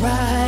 feel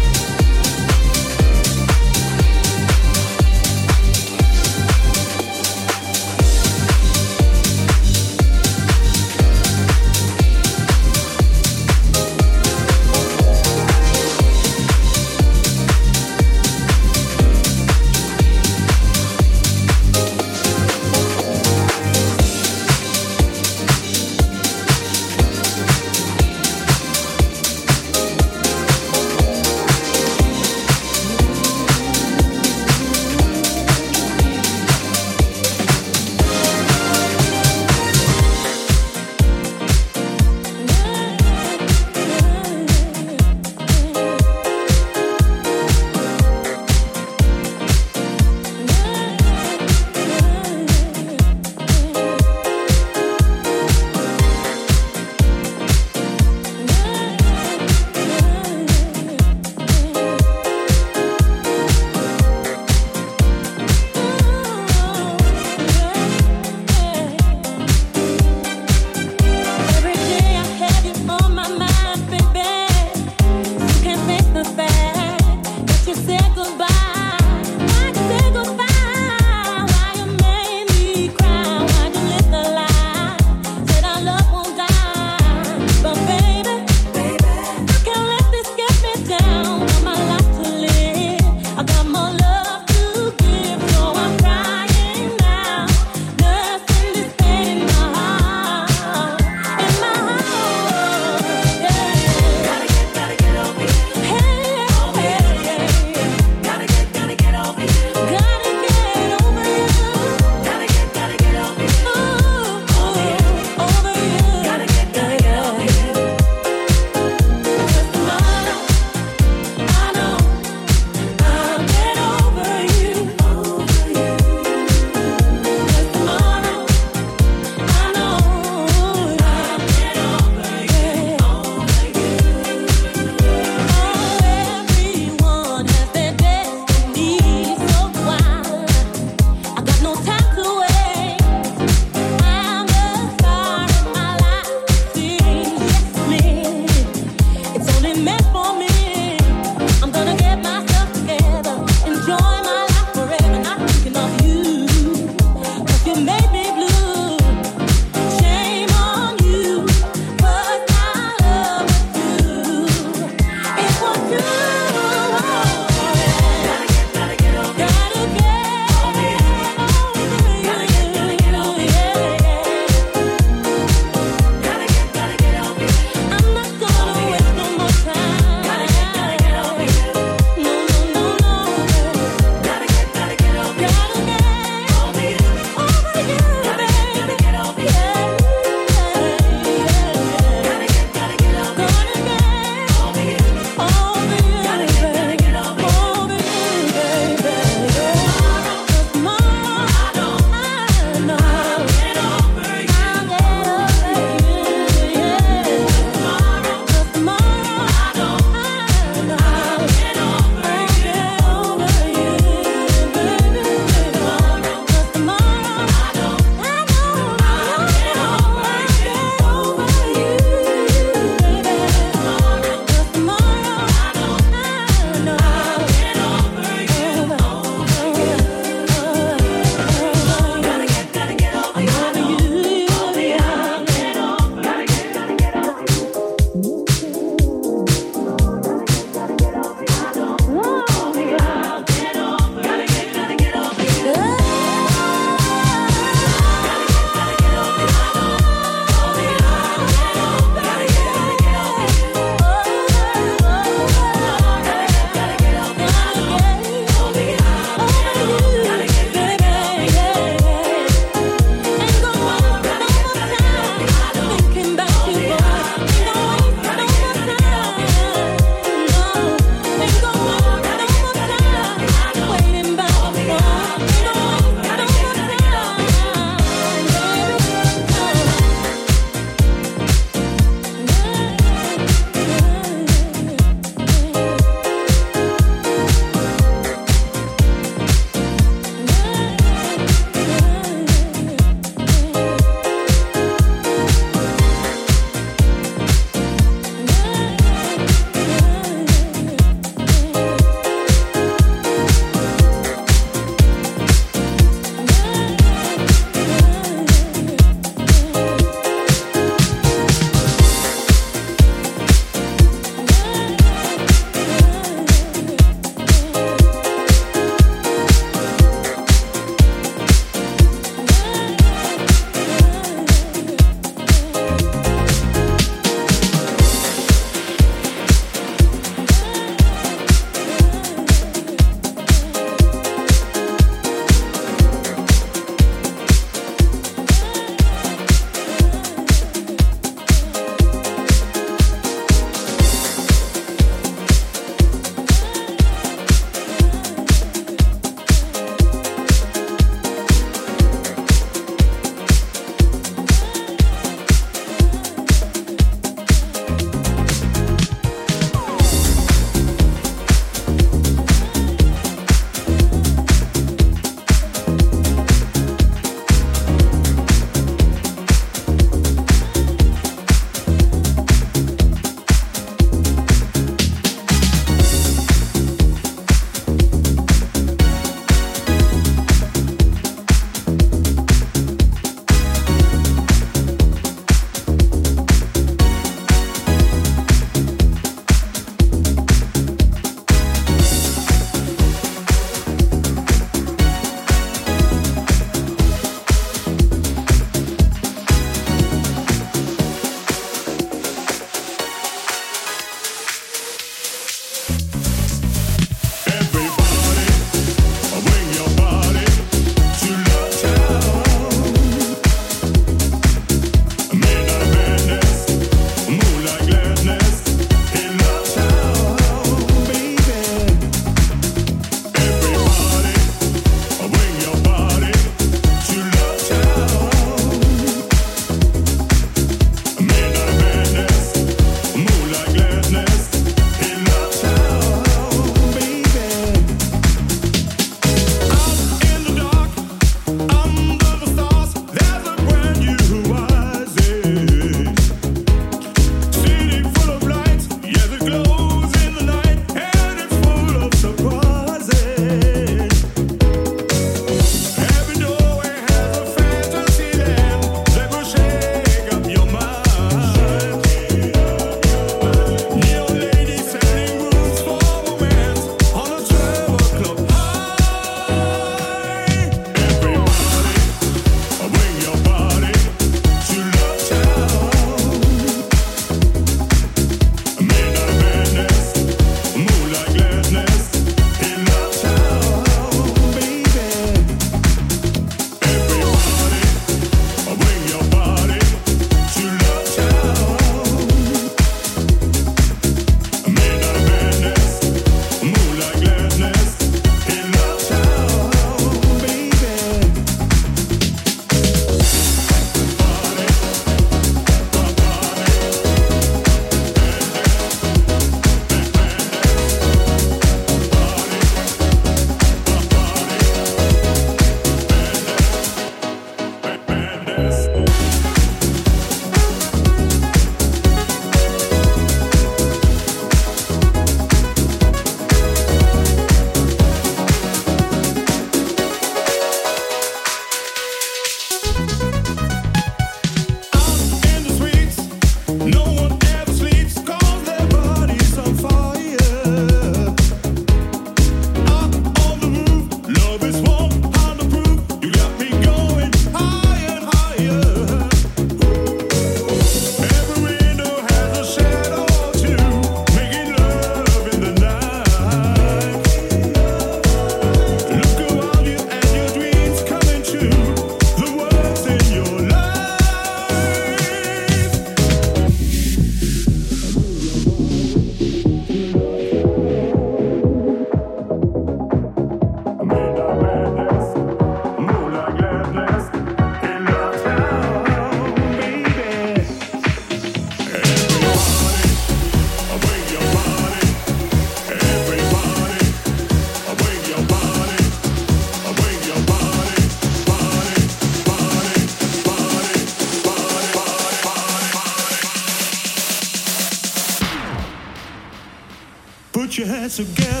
put your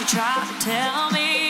you try to tell me